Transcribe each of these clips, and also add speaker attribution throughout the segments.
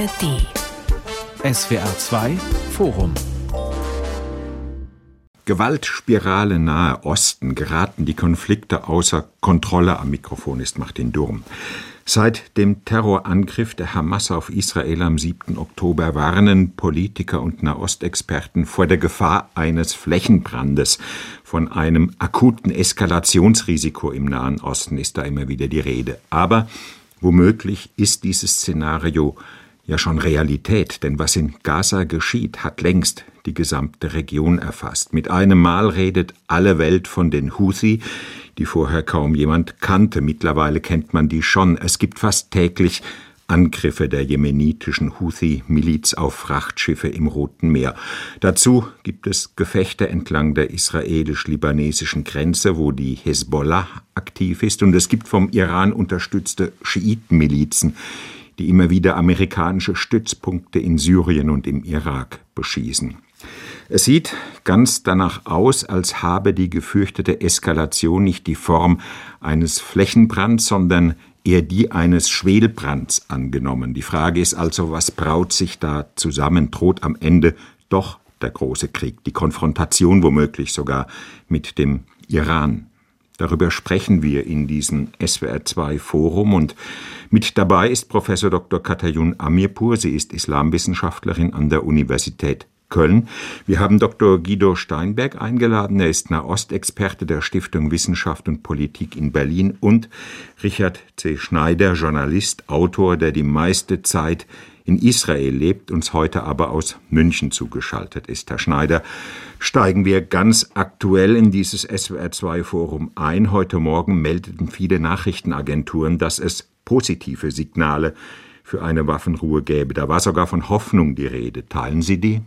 Speaker 1: ARD. SWR 2 Forum.
Speaker 2: Gewaltspirale nahe Osten geraten die Konflikte außer Kontrolle. Am Mikrofon ist Martin Durm. Seit dem Terrorangriff der Hamas auf Israel am 7. Oktober warnen Politiker und Nahostexperten vor der Gefahr eines Flächenbrandes. Von einem akuten Eskalationsrisiko im Nahen Osten ist da immer wieder die Rede. Aber womöglich ist dieses Szenario ja schon Realität, denn was in Gaza geschieht, hat längst die gesamte Region erfasst. Mit einem Mal redet alle Welt von den Houthi, die vorher kaum jemand kannte. Mittlerweile kennt man die schon. Es gibt fast täglich Angriffe der jemenitischen Houthi-Miliz auf Frachtschiffe im Roten Meer. Dazu gibt es Gefechte entlang der israelisch-libanesischen Grenze, wo die Hezbollah aktiv ist, und es gibt vom Iran unterstützte Schiitenmilizen, die immer wieder amerikanische Stützpunkte in Syrien und im Irak beschießen. Es sieht ganz danach aus, als habe die gefürchtete Eskalation nicht die Form eines Flächenbrands, sondern eher die eines Schwelbrands angenommen. Die Frage ist also, was braut sich da zusammen? Droht am Ende doch der große Krieg, die Konfrontation womöglich sogar mit dem Iran? Darüber sprechen wir in diesem SWR2 Forum und mit dabei ist Professor Dr. Katayun Amirpur. Sie ist Islamwissenschaftlerin an der Universität Köln. Wir haben Dr. Guido Steinberg eingeladen. Er ist Nahostexperte der Stiftung Wissenschaft und Politik in Berlin und Richard C. Schneider, Journalist, Autor, der die meiste Zeit in Israel lebt, uns heute aber aus München zugeschaltet ist. Herr Schneider, steigen wir ganz aktuell in dieses SWR2-Forum ein. Heute Morgen meldeten viele Nachrichtenagenturen, dass es positive Signale für eine Waffenruhe gäbe. Da war sogar von Hoffnung die Rede. Teilen Sie die?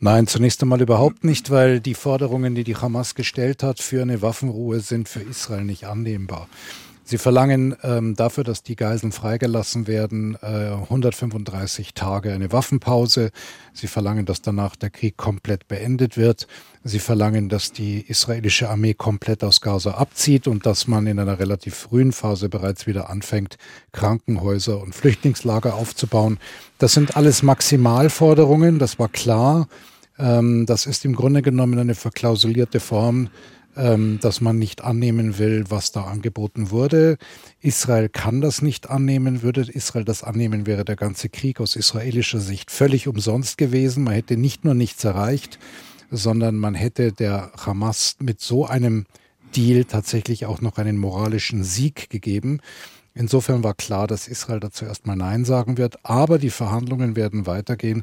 Speaker 3: Nein, zunächst einmal überhaupt nicht, weil die Forderungen, die die Hamas gestellt hat für eine Waffenruhe, sind für Israel nicht annehmbar. Sie verlangen ähm, dafür, dass die Geiseln freigelassen werden, äh, 135 Tage eine Waffenpause. Sie verlangen, dass danach der Krieg komplett beendet wird. Sie verlangen, dass die israelische Armee komplett aus Gaza abzieht und dass man in einer relativ frühen Phase bereits wieder anfängt, Krankenhäuser und Flüchtlingslager aufzubauen. Das sind alles Maximalforderungen, das war klar. Ähm, das ist im Grunde genommen eine verklausulierte Form ähm, dass man nicht annehmen will, was da angeboten wurde. Israel kann das nicht annehmen. Würde Israel das annehmen, wäre der ganze Krieg aus israelischer Sicht völlig umsonst gewesen. Man hätte nicht nur nichts erreicht, sondern man hätte der Hamas mit so einem Deal tatsächlich auch noch einen moralischen Sieg gegeben. Insofern war klar, dass Israel dazu erstmal Nein sagen wird, aber die Verhandlungen werden weitergehen.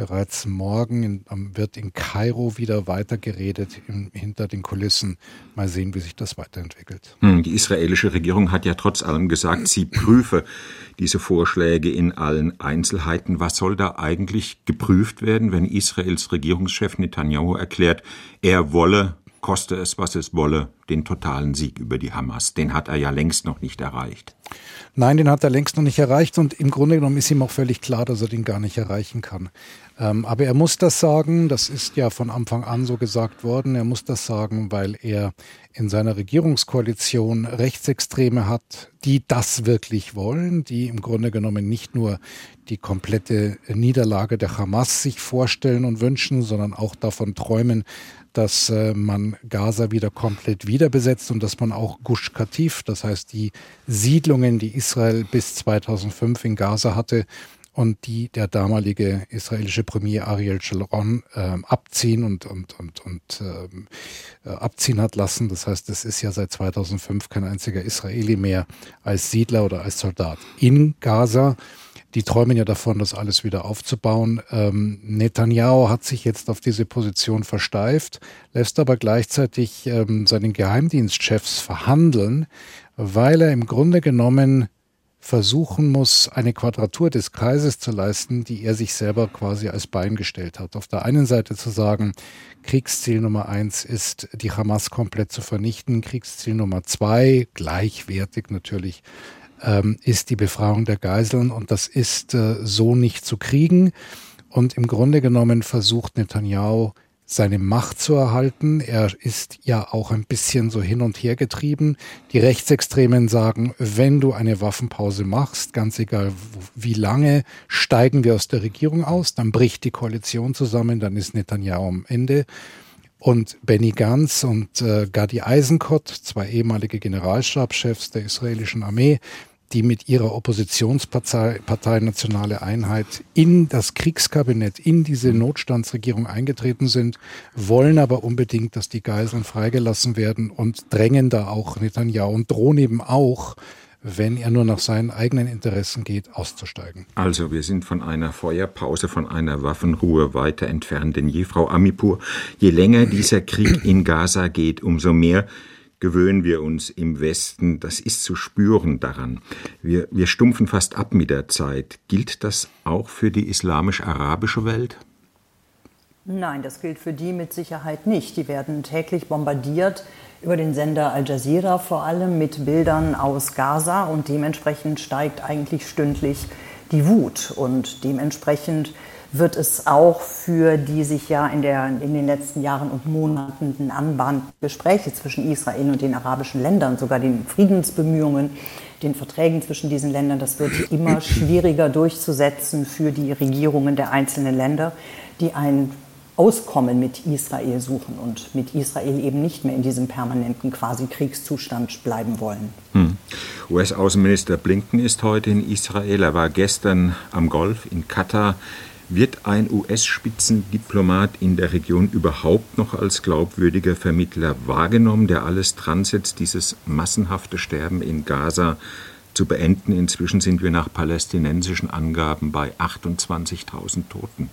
Speaker 3: Bereits morgen in, wird in Kairo wieder weitergeredet in, hinter den Kulissen. Mal sehen, wie sich das weiterentwickelt.
Speaker 2: Hm, die israelische Regierung hat ja trotz allem gesagt, sie prüfe diese Vorschläge in allen Einzelheiten. Was soll da eigentlich geprüft werden, wenn Israels Regierungschef Netanyahu erklärt, er wolle koste es, was es wolle, den totalen Sieg über die Hamas. Den hat er ja längst noch nicht erreicht.
Speaker 3: Nein, den hat er längst noch nicht erreicht und im Grunde genommen ist ihm auch völlig klar, dass er den gar nicht erreichen kann. Ähm, aber er muss das sagen, das ist ja von Anfang an so gesagt worden, er muss das sagen, weil er in seiner Regierungskoalition Rechtsextreme hat, die das wirklich wollen, die im Grunde genommen nicht nur die komplette Niederlage der Hamas sich vorstellen und wünschen, sondern auch davon träumen, dass äh, man Gaza wieder komplett wiederbesetzt und dass man auch Gush Katif, das heißt die Siedlungen, die Israel bis 2005 in Gaza hatte, und die der damalige israelische Premier Ariel Sharon äh, abziehen und, und, und, und ähm, äh, abziehen hat lassen. Das heißt, es ist ja seit 2005 kein einziger Israeli mehr als Siedler oder als Soldat in Gaza. Die träumen ja davon, das alles wieder aufzubauen. Ähm, Netanyahu hat sich jetzt auf diese Position versteift, lässt aber gleichzeitig ähm, seinen Geheimdienstchefs verhandeln, weil er im Grunde genommen versuchen muss, eine Quadratur des Kreises zu leisten, die er sich selber quasi als Bein gestellt hat. Auf der einen Seite zu sagen, Kriegsziel Nummer eins ist, die Hamas komplett zu vernichten. Kriegsziel Nummer zwei, gleichwertig natürlich, ähm, ist die Befreiung der Geiseln und das ist äh, so nicht zu kriegen. Und im Grunde genommen versucht Netanyahu seine Macht zu erhalten. Er ist ja auch ein bisschen so hin und her getrieben. Die Rechtsextremen sagen, wenn du eine Waffenpause machst, ganz egal wie lange, steigen wir aus der Regierung aus, dann bricht die Koalition zusammen, dann ist Netanyahu am Ende. Und Benny Gantz und äh, Gadi Eisenkot, zwei ehemalige Generalstabschefs der israelischen Armee, die mit ihrer Oppositionspartei Partei Nationale Einheit in das Kriegskabinett, in diese Notstandsregierung eingetreten sind, wollen aber unbedingt, dass die Geiseln freigelassen werden und drängen da auch Netanyahu und drohen eben auch, wenn er nur nach seinen eigenen Interessen geht, auszusteigen.
Speaker 2: Also wir sind von einer Feuerpause, von einer Waffenruhe weiter entfernt denn je, Frau Amipur. Je länger dieser Krieg in Gaza geht, umso mehr gewöhnen wir uns im Westen, das ist zu spüren daran. Wir, wir stumpfen fast ab mit der Zeit. Gilt das auch für die islamisch-arabische Welt?
Speaker 4: Nein, das gilt für die mit Sicherheit nicht. Die werden täglich bombardiert über den Sender Al Jazeera vor allem mit Bildern aus Gaza und dementsprechend steigt eigentlich stündlich die Wut und dementsprechend wird es auch für die sich ja in, der, in den letzten Jahren und Monaten anbahnenden Gespräche zwischen Israel und den arabischen Ländern, sogar den Friedensbemühungen, den Verträgen zwischen diesen Ländern, das wird immer schwieriger durchzusetzen für die Regierungen der einzelnen Länder, die ein Auskommen mit Israel suchen und mit Israel eben nicht mehr in diesem permanenten quasi Kriegszustand bleiben wollen. Hm.
Speaker 2: US-Außenminister Blinken ist heute in Israel. Er war gestern am Golf in Katar. Wird ein US-Spitzendiplomat in der Region überhaupt noch als glaubwürdiger Vermittler wahrgenommen, der alles dran setzt, dieses massenhafte Sterben in Gaza zu beenden? Inzwischen sind wir nach palästinensischen Angaben bei 28.000 Toten.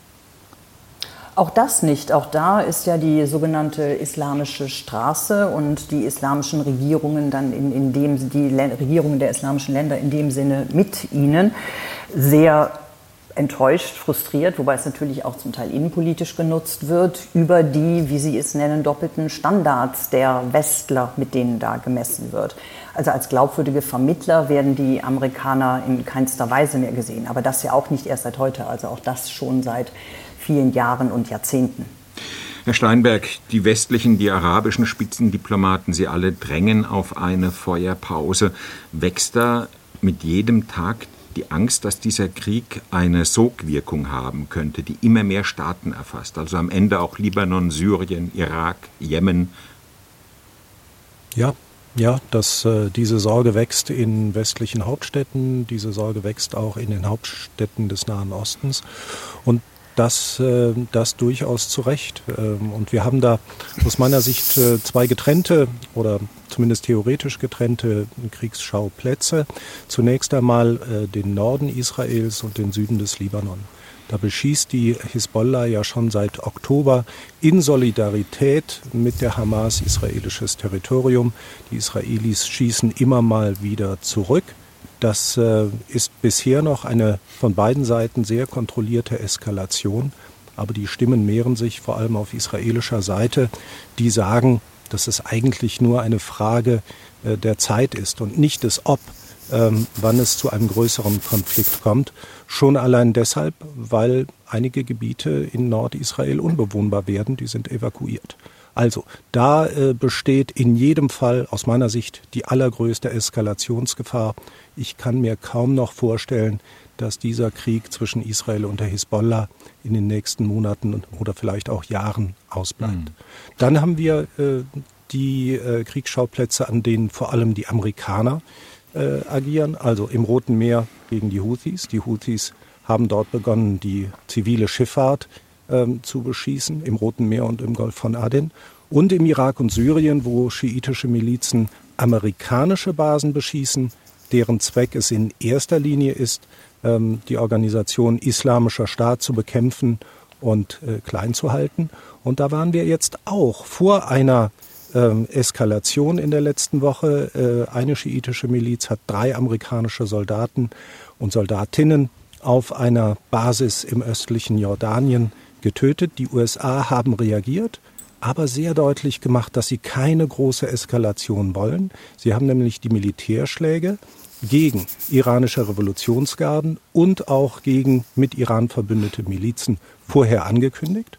Speaker 4: Auch das nicht. Auch da ist ja die sogenannte islamische Straße und die islamischen Regierungen dann in, in dem die Regierungen der islamischen Länder in dem Sinne mit ihnen sehr enttäuscht, frustriert, wobei es natürlich auch zum Teil innenpolitisch genutzt wird, über die, wie Sie es nennen, doppelten Standards der Westler, mit denen da gemessen wird. Also als glaubwürdige Vermittler werden die Amerikaner in keinster Weise mehr gesehen. Aber das ja auch nicht erst seit heute, also auch das schon seit vielen Jahren und Jahrzehnten.
Speaker 2: Herr Steinberg, die westlichen, die arabischen Spitzendiplomaten, sie alle drängen auf eine Feuerpause. Wächst da mit jedem Tag die Angst, dass dieser Krieg eine Sogwirkung haben könnte, die immer mehr Staaten erfasst. Also am Ende auch Libanon, Syrien, Irak, Jemen.
Speaker 5: Ja, ja, dass äh, diese Sorge wächst in westlichen Hauptstädten, diese Sorge wächst auch in den Hauptstädten des Nahen Ostens. Und das, äh, das durchaus zu Recht. Ähm, und wir haben da aus meiner Sicht äh, zwei getrennte oder zumindest theoretisch getrennte Kriegsschauplätze. Zunächst einmal äh, den Norden Israels und den Süden des Libanon. Da beschießt die Hisbollah ja schon seit Oktober in Solidarität mit der Hamas israelisches Territorium. Die Israelis schießen immer mal wieder zurück. Das äh, ist bisher noch eine von beiden Seiten sehr kontrollierte Eskalation. Aber die Stimmen mehren sich vor allem auf israelischer Seite, die sagen, dass es eigentlich nur eine Frage äh, der Zeit ist und nicht des Ob, ähm, wann es zu einem größeren Konflikt kommt. Schon allein deshalb, weil einige Gebiete in Nordisrael unbewohnbar werden, die sind evakuiert. Also da äh, besteht in jedem Fall aus meiner Sicht die allergrößte Eskalationsgefahr. Ich kann mir kaum noch vorstellen, dass dieser Krieg zwischen Israel und der Hisbollah in den nächsten Monaten oder vielleicht auch Jahren ausbleibt. Mhm. Dann haben wir äh, die äh, Kriegsschauplätze, an denen vor allem die Amerikaner äh, agieren, also im Roten Meer gegen die Houthis. Die Houthis haben dort begonnen, die zivile Schifffahrt ähm, zu beschießen, im Roten Meer und im Golf von Aden. Und im Irak und Syrien, wo schiitische Milizen amerikanische Basen beschießen, deren Zweck es in erster Linie ist, ähm, die Organisation Islamischer Staat zu bekämpfen und äh, klein zu halten. Und da waren wir jetzt auch vor einer ähm, Eskalation in der letzten Woche. Äh, eine schiitische Miliz hat drei amerikanische Soldaten und Soldatinnen auf einer Basis im östlichen Jordanien getötet. Die USA haben reagiert, aber sehr deutlich gemacht, dass sie keine große Eskalation wollen. Sie haben nämlich die Militärschläge gegen iranische Revolutionsgarden und auch gegen mit Iran verbündete Milizen vorher angekündigt.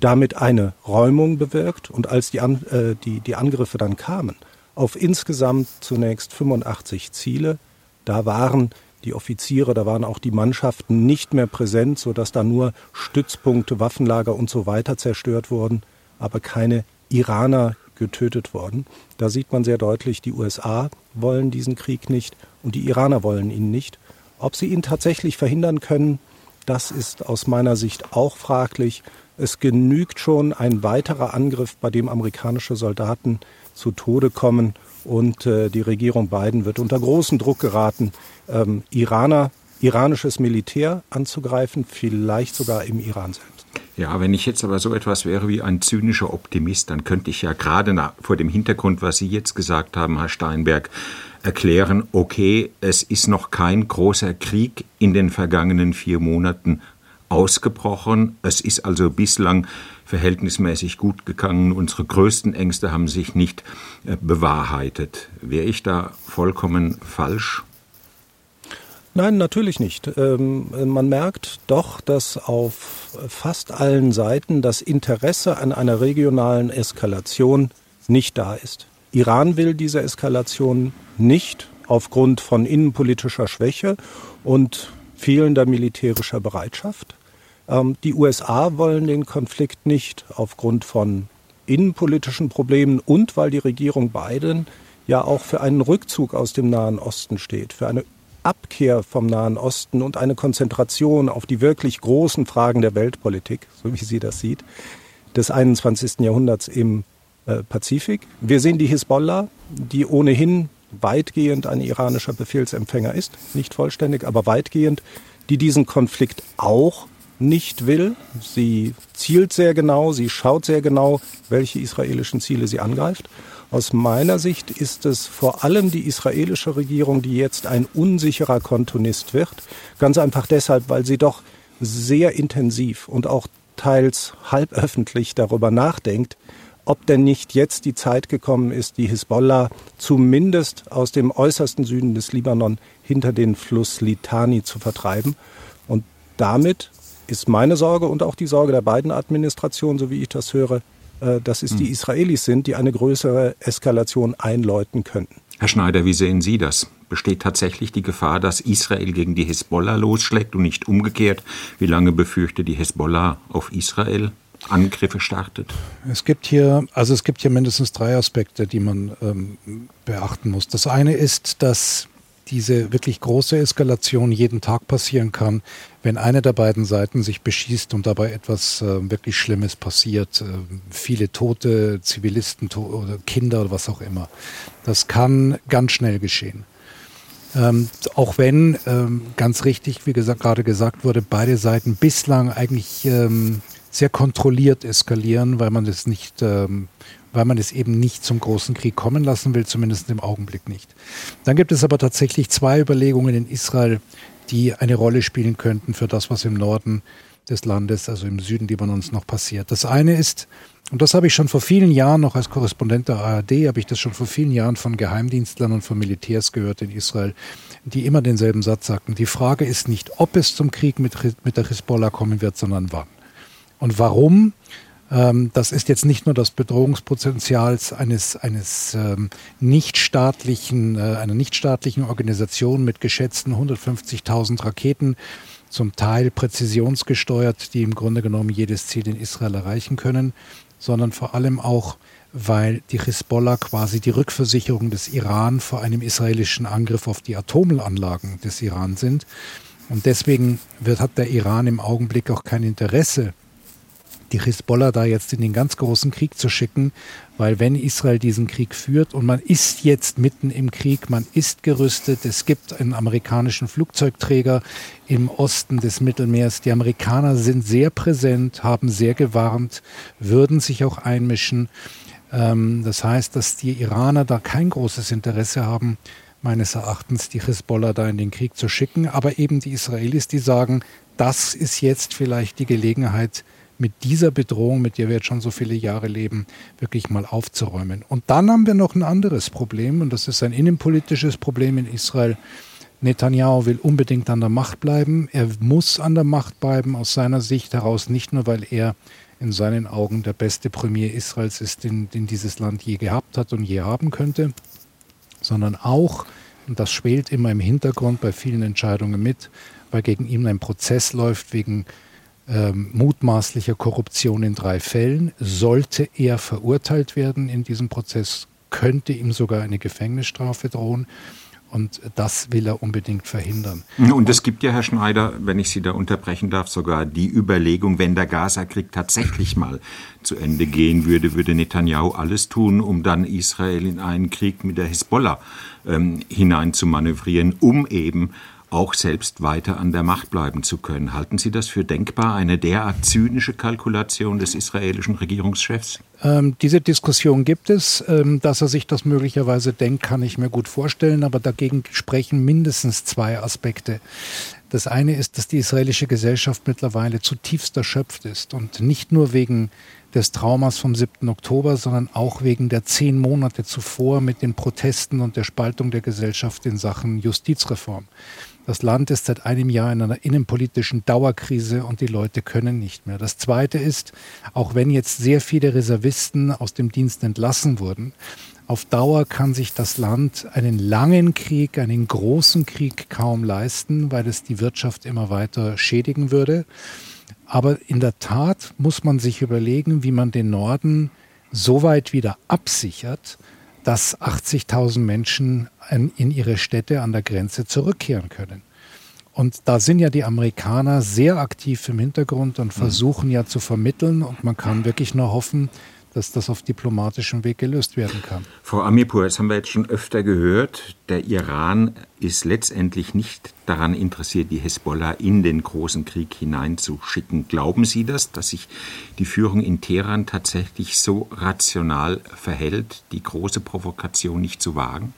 Speaker 5: damit eine Räumung bewirkt und als die, An äh, die, die Angriffe dann kamen, auf insgesamt zunächst 85 Ziele, da waren die Offiziere, da waren auch die Mannschaften nicht mehr präsent, sodass da nur Stützpunkte, Waffenlager und so weiter zerstört wurden, aber keine Iraner getötet worden. Da sieht man sehr deutlich, die USA wollen diesen Krieg nicht und die Iraner wollen ihn nicht. Ob sie ihn tatsächlich verhindern können, das ist aus meiner Sicht auch fraglich. Es genügt schon ein weiterer Angriff, bei dem amerikanische Soldaten zu Tode kommen und äh, die Regierung Biden wird unter großen Druck geraten, ähm, Iraner, iranisches Militär anzugreifen, vielleicht sogar im Iran selbst.
Speaker 2: Ja, wenn ich jetzt aber so etwas wäre wie ein zynischer Optimist, dann könnte ich ja gerade vor dem Hintergrund, was Sie jetzt gesagt haben, Herr Steinberg, erklären, okay, es ist noch kein großer Krieg in den vergangenen vier Monaten ausgebrochen. Es ist also bislang verhältnismäßig gut gegangen. Unsere größten Ängste haben sich nicht äh, bewahrheitet. Wäre ich da vollkommen falsch?
Speaker 5: Nein, natürlich nicht. Ähm, man merkt doch, dass auf fast allen Seiten das Interesse an einer regionalen Eskalation nicht da ist. Iran will diese Eskalation nicht aufgrund von innenpolitischer Schwäche und fehlender militärischer Bereitschaft. Ähm, die USA wollen den Konflikt nicht aufgrund von innenpolitischen Problemen und weil die Regierung Biden ja auch für einen Rückzug aus dem Nahen Osten steht, für eine Abkehr vom Nahen Osten und eine Konzentration auf die wirklich großen Fragen der Weltpolitik, so wie sie das sieht, des 21. Jahrhunderts im äh, Pazifik. Wir sehen die Hisbollah, die ohnehin weitgehend ein iranischer Befehlsempfänger ist, nicht vollständig, aber weitgehend, die diesen Konflikt auch nicht will. Sie zielt sehr genau, sie schaut sehr genau, welche israelischen Ziele sie angreift. Aus meiner Sicht ist es vor allem die israelische Regierung, die jetzt ein unsicherer Kontonist wird. Ganz einfach deshalb, weil sie doch sehr intensiv und auch teils halböffentlich darüber nachdenkt, ob denn nicht jetzt die Zeit gekommen ist, die Hisbollah zumindest aus dem äußersten Süden des Libanon hinter den Fluss Litani zu vertreiben. Und damit ist meine Sorge und auch die Sorge der beiden Administrationen, so wie ich das höre, äh, dass es die hm. Israelis sind, die eine größere Eskalation einläuten könnten.
Speaker 2: Herr Schneider, wie sehen Sie das? Besteht tatsächlich die Gefahr, dass Israel gegen die Hisbollah losschlägt und nicht umgekehrt? Wie lange befürchtet die Hisbollah auf Israel? Angriffe startet?
Speaker 3: Es gibt hier, also es gibt hier mindestens drei Aspekte, die man ähm, beachten muss. Das eine ist, dass diese wirklich große Eskalation jeden Tag passieren kann, wenn eine der beiden Seiten sich beschießt und dabei etwas äh, wirklich Schlimmes passiert. Äh, viele Tote, Zivilisten to oder Kinder oder was auch immer. Das kann ganz schnell geschehen. Ähm, auch wenn, ähm, ganz richtig, wie gesagt, gerade gesagt wurde, beide Seiten bislang eigentlich ähm, sehr kontrolliert eskalieren, weil man das nicht ähm, weil man es eben nicht zum großen Krieg kommen lassen will, zumindest im Augenblick nicht. Dann gibt es aber tatsächlich zwei Überlegungen in Israel, die eine Rolle spielen könnten für das, was im Norden des Landes, also im Süden Libanons noch passiert. Das eine ist, und das habe ich schon vor vielen Jahren, noch als Korrespondent der ARD, habe ich das schon vor vielen Jahren von Geheimdienstlern und von Militärs gehört in Israel, die immer denselben Satz sagten. Die Frage ist nicht, ob es zum Krieg mit, mit der Hisbollah kommen wird, sondern wann. Und warum? Ähm, das ist jetzt nicht nur das Bedrohungspotenzial eines, eines ähm, nichtstaatlichen, äh, einer nichtstaatlichen Organisation mit geschätzten 150.000 Raketen, zum Teil präzisionsgesteuert, die im Grunde genommen jedes Ziel in Israel erreichen können, sondern vor allem auch, weil die Hisbollah quasi die Rückversicherung des Iran vor einem israelischen Angriff auf die Atomanlagen des Iran sind. Und deswegen wird, hat der Iran im Augenblick auch kein Interesse die Hisbollah da jetzt in den ganz großen Krieg zu schicken, weil wenn Israel diesen Krieg führt und man ist jetzt mitten im Krieg, man ist gerüstet, es gibt einen amerikanischen Flugzeugträger im Osten des Mittelmeers, die Amerikaner sind sehr präsent, haben sehr gewarnt, würden sich auch einmischen. Ähm, das heißt, dass die Iraner da kein großes Interesse haben, meines Erachtens die Hisbollah da in den Krieg zu schicken, aber eben die Israelis, die sagen, das ist jetzt vielleicht die Gelegenheit, mit dieser Bedrohung, mit der wir jetzt schon so viele Jahre leben, wirklich mal aufzuräumen. Und dann haben wir noch ein anderes Problem, und das ist ein innenpolitisches Problem in Israel. Netanyahu will unbedingt an der Macht bleiben. Er muss an der Macht bleiben, aus seiner Sicht heraus, nicht nur, weil er in seinen Augen der beste Premier Israels ist, den, den dieses Land je gehabt hat und je haben könnte, sondern auch, und das schwelt immer im Hintergrund bei vielen Entscheidungen mit, weil gegen ihn ein Prozess läuft wegen ähm, mutmaßlicher Korruption in drei Fällen. Sollte er verurteilt werden in diesem Prozess, könnte ihm sogar eine Gefängnisstrafe drohen. Und das will er unbedingt verhindern.
Speaker 2: Und es gibt ja, Herr Schneider, wenn ich Sie da unterbrechen darf, sogar die Überlegung, wenn der Gaza-Krieg tatsächlich mal zu Ende gehen würde, würde Netanyahu alles tun, um dann Israel in einen Krieg mit der Hisbollah ähm, hinein um eben auch selbst weiter an der Macht bleiben zu können. Halten Sie das für denkbar, eine derart zynische Kalkulation des israelischen Regierungschefs?
Speaker 3: Ähm, diese Diskussion gibt es. Ähm, dass er sich das möglicherweise denkt, kann ich mir gut vorstellen, aber dagegen sprechen mindestens zwei Aspekte. Das eine ist, dass die israelische Gesellschaft mittlerweile zutiefst erschöpft ist und nicht nur wegen des Traumas vom 7. Oktober, sondern auch wegen der zehn Monate zuvor mit den Protesten und der Spaltung der Gesellschaft in Sachen Justizreform. Das Land ist seit einem Jahr in einer innenpolitischen Dauerkrise und die Leute können nicht mehr. Das Zweite ist, auch wenn jetzt sehr viele Reservisten aus dem Dienst entlassen wurden, auf Dauer kann sich das Land einen langen Krieg, einen großen Krieg kaum leisten, weil es die Wirtschaft immer weiter schädigen würde. Aber in der Tat muss man sich überlegen, wie man den Norden so weit wieder absichert, dass 80.000 Menschen in ihre Städte an der Grenze zurückkehren können. Und da sind ja die Amerikaner sehr aktiv im Hintergrund und mhm. versuchen ja zu vermitteln. Und man kann wirklich nur hoffen, dass das auf diplomatischem Weg gelöst werden kann.
Speaker 2: Frau Amirpur, das haben wir jetzt schon öfter gehört. Der Iran ist letztendlich nicht daran interessiert, die Hisbollah in den großen Krieg hineinzuschicken. Glauben Sie das, dass sich die Führung in Teheran tatsächlich so rational verhält, die große Provokation nicht zu wagen?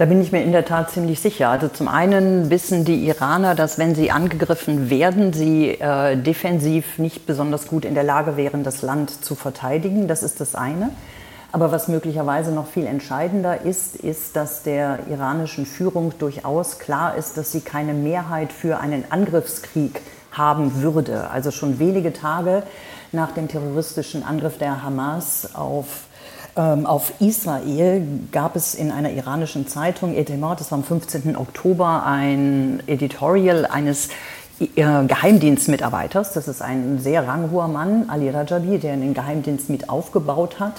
Speaker 4: Da bin ich mir in der Tat ziemlich sicher. Also zum einen wissen die Iraner, dass wenn sie angegriffen werden, sie äh, defensiv nicht besonders gut in der Lage wären, das Land zu verteidigen. Das ist das eine. Aber was möglicherweise noch viel entscheidender ist, ist, dass der iranischen Führung durchaus klar ist, dass sie keine Mehrheit für einen Angriffskrieg haben würde. Also schon wenige Tage nach dem terroristischen Angriff der Hamas auf auf Israel gab es in einer iranischen Zeitung, Etemad, das war am 15. Oktober, ein Editorial eines äh, Geheimdienstmitarbeiters. Das ist ein sehr ranghoher Mann, Ali Rajabi, der den Geheimdienst mit aufgebaut hat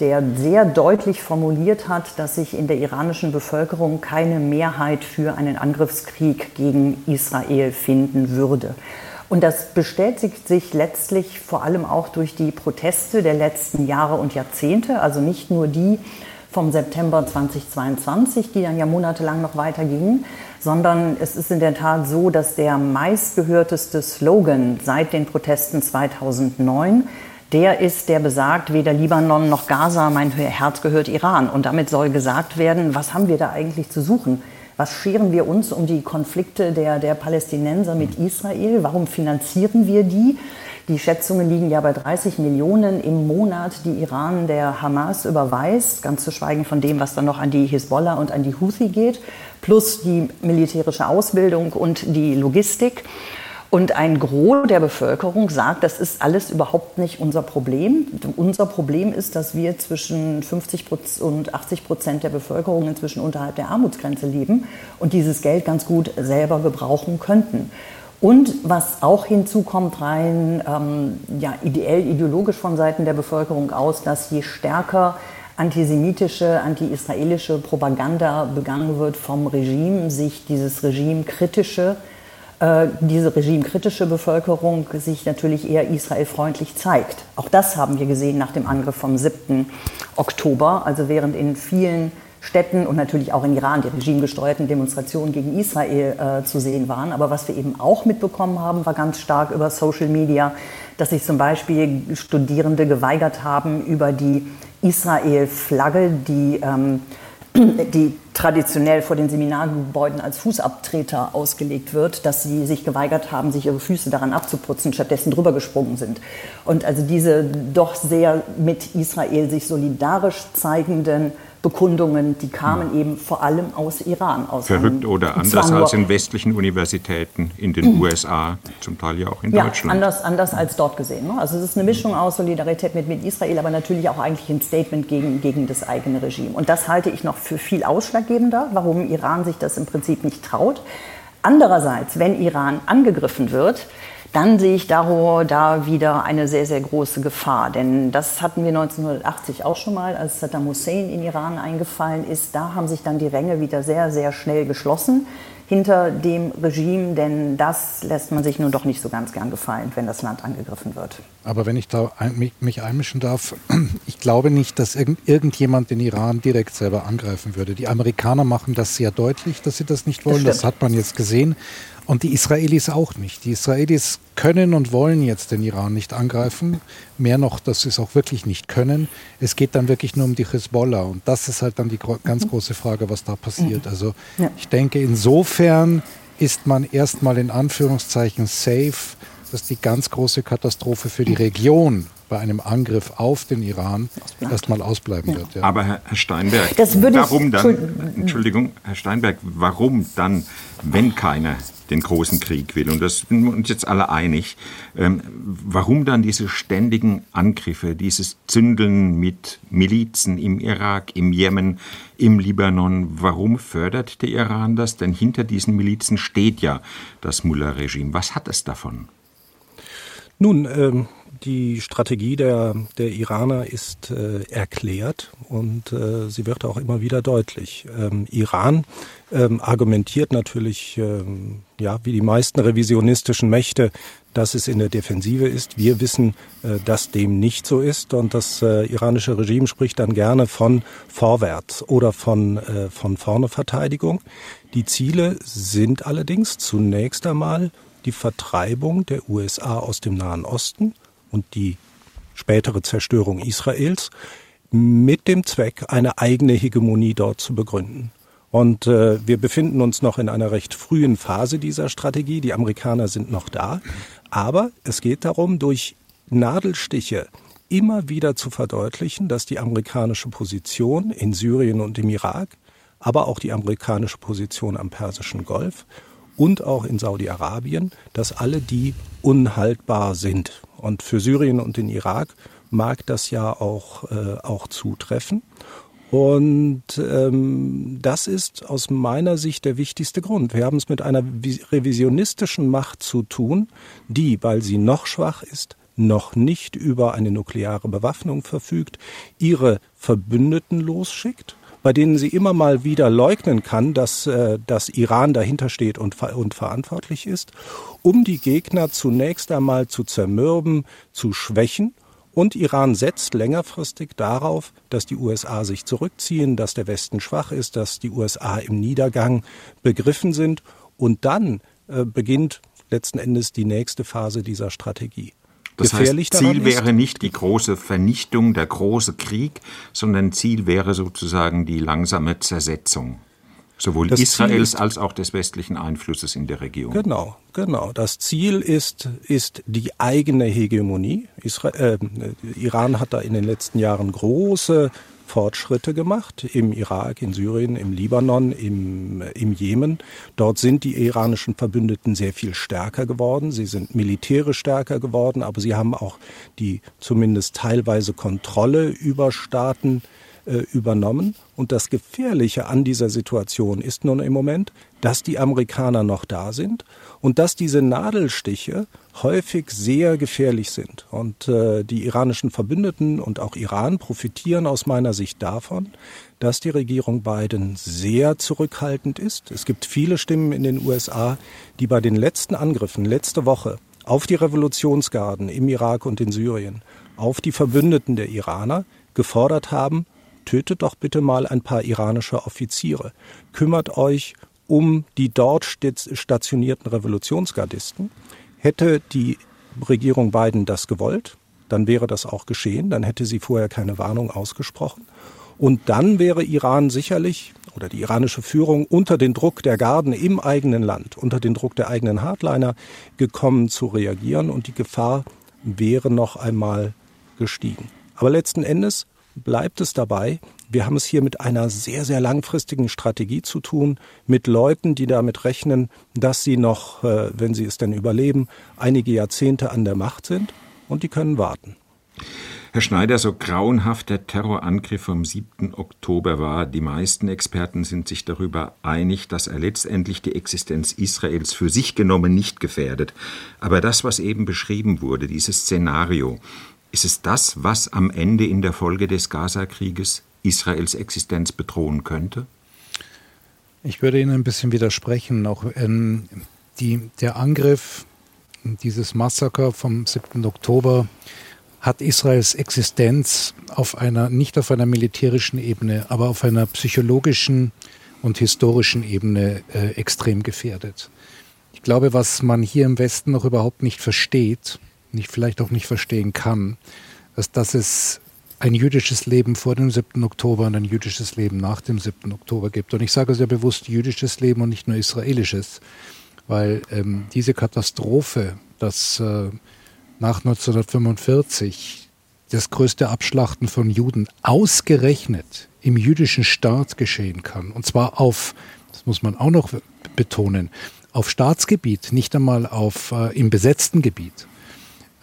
Speaker 4: der sehr deutlich formuliert hat, dass sich in der iranischen Bevölkerung keine Mehrheit für einen Angriffskrieg gegen Israel finden würde. Und das bestätigt sich letztlich vor allem auch durch die Proteste der letzten Jahre und Jahrzehnte, also nicht nur die vom September 2022, die dann ja monatelang noch weitergingen, sondern es ist in der Tat so, dass der meistgehörteste Slogan seit den Protesten 2009 der ist, der besagt, weder Libanon noch Gaza, mein Herz gehört Iran. Und damit soll gesagt werden, was haben wir da eigentlich zu suchen? Was scheren wir uns um die Konflikte der, der Palästinenser mit Israel? Warum finanzieren wir die? Die Schätzungen liegen ja bei 30 Millionen im Monat, die Iran der Hamas überweist, ganz zu schweigen von dem, was dann noch an die Hisbollah und an die Houthi geht, plus die militärische Ausbildung und die Logistik. Und ein Gros der Bevölkerung sagt, das ist alles überhaupt nicht unser Problem. Unser Problem ist, dass wir zwischen 50 und 80 Prozent der Bevölkerung inzwischen unterhalb der Armutsgrenze leben und dieses Geld ganz gut selber gebrauchen könnten. Und was auch hinzukommt, rein ähm, ja, ideell, ideologisch von Seiten der Bevölkerung aus, dass je stärker antisemitische, anti-israelische Propaganda begangen wird vom Regime, sich dieses Regime kritische äh, diese regimekritische Bevölkerung sich natürlich eher israelfreundlich zeigt. Auch das haben wir gesehen nach dem Angriff vom 7. Oktober. Also während in vielen Städten und natürlich auch in Iran die regimegesteuerten Demonstrationen gegen Israel äh, zu sehen waren. Aber was wir eben auch mitbekommen haben, war ganz stark über Social Media, dass sich zum Beispiel Studierende geweigert haben, über die Israel-Flagge, die ähm, die traditionell vor den Seminargebäuden als Fußabtreter ausgelegt wird, dass sie sich geweigert haben, sich ihre Füße daran abzuputzen, stattdessen drüber gesprungen sind. Und also diese doch sehr mit Israel sich solidarisch zeigenden Bekundungen, die kamen mhm. eben vor allem aus Iran. Aus
Speaker 2: Verrückt oder anders als in westlichen Universitäten in den mhm. USA, zum Teil ja auch in
Speaker 4: ja,
Speaker 2: Deutschland.
Speaker 4: Anders, anders als dort gesehen. Ne? Also es ist eine Mischung aus Solidarität mit, mit Israel, aber natürlich auch eigentlich ein Statement gegen, gegen das eigene Regime. Und das halte ich noch für viel ausschlaggebender, warum Iran sich das im Prinzip nicht traut. Andererseits, wenn Iran angegriffen wird, dann sehe ich da, da wieder eine sehr, sehr große Gefahr. Denn das hatten wir 1980 auch schon mal, als Saddam Hussein in Iran eingefallen ist. Da haben sich dann die Ränge wieder sehr, sehr schnell geschlossen hinter dem Regime, denn das lässt man sich nun doch nicht so ganz gern gefallen, wenn das Land angegriffen wird.
Speaker 3: Aber wenn ich da ein, mich, einmischen darf, ich glaube nicht, dass irgend, irgendjemand den Iran direkt selber angreifen würde. Die Amerikaner machen das sehr deutlich, dass sie das nicht wollen. Das, das hat man jetzt gesehen. Und die Israelis auch nicht. Die Israelis können und wollen jetzt den Iran nicht angreifen. Mehr noch, dass sie es auch wirklich nicht können. Es geht dann wirklich nur um die Hezbollah. Und das ist halt dann die ganz mhm. große Frage, was da passiert. Mhm. Also ja. ich denke, insofern ist man erstmal in Anführungszeichen safe, dass die ganz große Katastrophe für die Region bei einem Angriff auf den Iran erstmal ausbleiben ja. wird.
Speaker 2: Ja. Aber Herr Steinberg, warum dann, Entschuldigung, Herr Steinberg, warum dann, wenn keiner den großen Krieg will, und das sind wir uns jetzt alle einig, ähm, warum dann diese ständigen Angriffe, dieses Zündeln mit Milizen im Irak, im Jemen, im Libanon, warum fördert der Iran das? Denn hinter diesen Milizen steht ja das Mullah-Regime. Was hat es davon?
Speaker 5: Nun, ähm, die Strategie der, der Iraner ist äh, erklärt und äh, sie wird auch immer wieder deutlich. Ähm, Iran ähm, argumentiert natürlich, ähm, ja, wie die meisten revisionistischen Mächte, dass es in der Defensive ist. Wir wissen, äh, dass dem nicht so ist und das äh, iranische Regime spricht dann gerne von vorwärts oder von, äh, von vorne Verteidigung. Die Ziele sind allerdings zunächst einmal die Vertreibung der USA aus dem Nahen Osten und die spätere Zerstörung Israels mit dem Zweck, eine eigene Hegemonie dort zu begründen. Und äh, wir befinden uns noch in einer recht frühen Phase dieser Strategie. Die Amerikaner sind noch da. Aber es geht darum, durch Nadelstiche immer wieder zu verdeutlichen, dass die amerikanische Position in Syrien und im Irak, aber auch die amerikanische Position am Persischen Golf und auch in Saudi-Arabien, dass alle die unhaltbar sind. Und für Syrien und den Irak mag das ja auch, äh, auch zutreffen. Und ähm, das ist aus meiner Sicht der wichtigste Grund. Wir haben es mit einer revisionistischen Macht zu tun, die, weil sie noch schwach ist, noch nicht über eine nukleare Bewaffnung verfügt, ihre Verbündeten losschickt bei denen sie immer mal wieder leugnen kann, dass, äh, dass Iran dahinter steht und, und verantwortlich ist, um die Gegner zunächst einmal zu zermürben, zu schwächen und Iran setzt längerfristig darauf, dass die USA sich zurückziehen, dass der Westen schwach ist, dass die USA im Niedergang begriffen sind. Und dann äh, beginnt letzten Endes die nächste Phase dieser Strategie.
Speaker 2: Das Gefährlich heißt, Ziel wäre nicht die große Vernichtung, der große Krieg, sondern Ziel wäre sozusagen die langsame Zersetzung sowohl das Israels als auch des westlichen Einflusses in der Region.
Speaker 5: Genau, genau. Das Ziel ist, ist die eigene Hegemonie. Israel, äh, Iran hat da in den letzten Jahren große Fortschritte gemacht im Irak, in Syrien, im Libanon, im, im Jemen. Dort sind die iranischen Verbündeten sehr viel stärker geworden. Sie sind militärisch stärker geworden, aber sie haben auch die zumindest teilweise Kontrolle über Staaten äh, übernommen. Und das Gefährliche an dieser Situation ist nun im Moment, dass die Amerikaner noch da sind und dass diese Nadelstiche häufig sehr gefährlich sind. Und äh, die iranischen Verbündeten und auch Iran profitieren aus meiner Sicht davon, dass die Regierung Biden sehr zurückhaltend ist. Es gibt viele Stimmen in den USA, die bei den letzten Angriffen letzte Woche auf die Revolutionsgarden im Irak und in Syrien, auf die Verbündeten der Iraner gefordert haben, tötet doch bitte mal ein paar iranische Offiziere, kümmert euch um die dort stationierten Revolutionsgardisten. Hätte die Regierung Biden das gewollt, dann wäre das auch geschehen, dann hätte sie vorher keine Warnung ausgesprochen. Und dann wäre Iran sicherlich oder die iranische Führung unter den Druck der Garden im eigenen Land, unter den Druck der eigenen Hardliner gekommen zu reagieren und die Gefahr wäre noch einmal gestiegen. Aber letzten Endes bleibt es dabei, wir haben es hier mit einer sehr, sehr langfristigen Strategie zu tun, mit Leuten, die damit rechnen, dass sie noch, äh, wenn sie es denn überleben, einige Jahrzehnte an der Macht sind und die können warten.
Speaker 2: Herr Schneider, so grauenhaft der Terrorangriff vom 7. Oktober war, die meisten Experten sind sich darüber einig, dass er letztendlich die Existenz Israels für sich genommen nicht gefährdet. Aber das, was eben beschrieben wurde, dieses Szenario, ist es das, was am Ende in der Folge des Gaza-Krieges Israels Existenz bedrohen könnte?
Speaker 3: Ich würde Ihnen ein bisschen widersprechen. Auch ähm, die, der Angriff, dieses Massaker vom 7. Oktober, hat Israels Existenz auf einer, nicht auf einer militärischen Ebene, aber auf einer psychologischen und historischen Ebene äh, extrem gefährdet. Ich glaube, was man hier im Westen noch überhaupt nicht versteht, nicht, vielleicht auch nicht verstehen kann, dass es ein jüdisches Leben vor dem 7. Oktober und ein jüdisches Leben nach dem 7. Oktober gibt. Und ich sage sehr bewusst jüdisches Leben und nicht nur israelisches, weil ähm, diese Katastrophe, dass äh, nach 1945 das größte Abschlachten von Juden ausgerechnet im jüdischen Staat geschehen kann. Und zwar auf, das muss man auch noch betonen, auf Staatsgebiet, nicht einmal auf, äh, im besetzten Gebiet.